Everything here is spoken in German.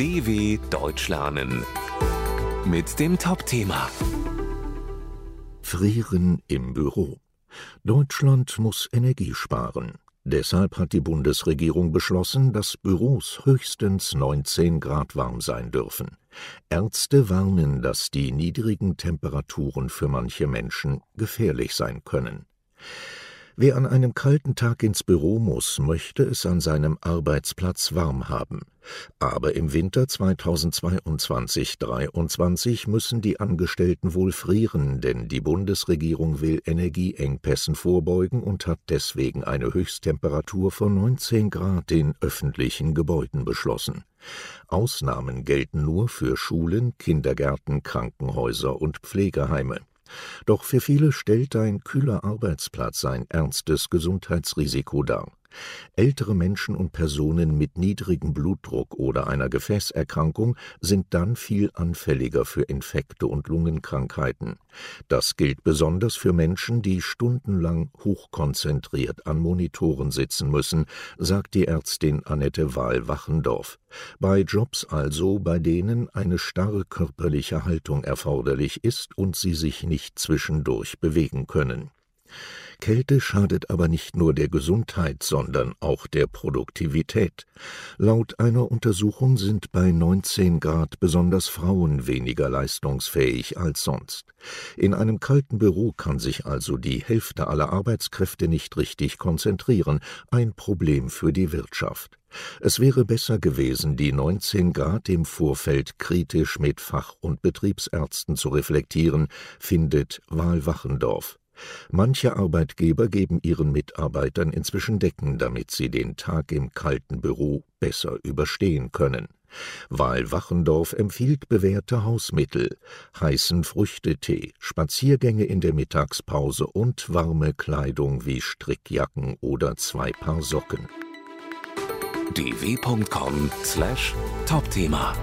DW Deutsch lernen mit dem Top-Thema Frieren im Büro. Deutschland muss Energie sparen. Deshalb hat die Bundesregierung beschlossen, dass Büros höchstens 19 Grad warm sein dürfen. Ärzte warnen, dass die niedrigen Temperaturen für manche Menschen gefährlich sein können. Wer an einem kalten Tag ins Büro muss, möchte es an seinem Arbeitsplatz warm haben. Aber im Winter 2022/23 müssen die Angestellten wohl frieren, denn die Bundesregierung will Energieengpässen vorbeugen und hat deswegen eine Höchsttemperatur von 19 Grad in öffentlichen Gebäuden beschlossen. Ausnahmen gelten nur für Schulen, Kindergärten, Krankenhäuser und Pflegeheime. Doch für viele stellt ein kühler Arbeitsplatz ein ernstes Gesundheitsrisiko dar. Ältere Menschen und Personen mit niedrigem Blutdruck oder einer Gefäßerkrankung sind dann viel anfälliger für Infekte und Lungenkrankheiten. Das gilt besonders für Menschen, die stundenlang hochkonzentriert an Monitoren sitzen müssen, sagt die Ärztin Annette Wahl-Wachendorf. Bei Jobs also, bei denen eine starre körperliche Haltung erforderlich ist und sie sich nicht zwischendurch bewegen können. Kälte schadet aber nicht nur der Gesundheit, sondern auch der Produktivität. Laut einer Untersuchung sind bei 19 Grad besonders Frauen weniger leistungsfähig als sonst. In einem kalten Büro kann sich also die Hälfte aller Arbeitskräfte nicht richtig konzentrieren, ein Problem für die Wirtschaft. Es wäre besser gewesen, die 19 Grad im Vorfeld kritisch mit Fach- und Betriebsärzten zu reflektieren, findet Wahl-Wachendorf. Manche Arbeitgeber geben ihren Mitarbeitern inzwischen Decken, damit sie den Tag im kalten Büro besser überstehen können. Wahl Wachendorf empfiehlt bewährte Hausmittel, heißen Früchtetee, Spaziergänge in der Mittagspause und warme Kleidung wie Strickjacken oder zwei Paar Socken. dw.com/topthema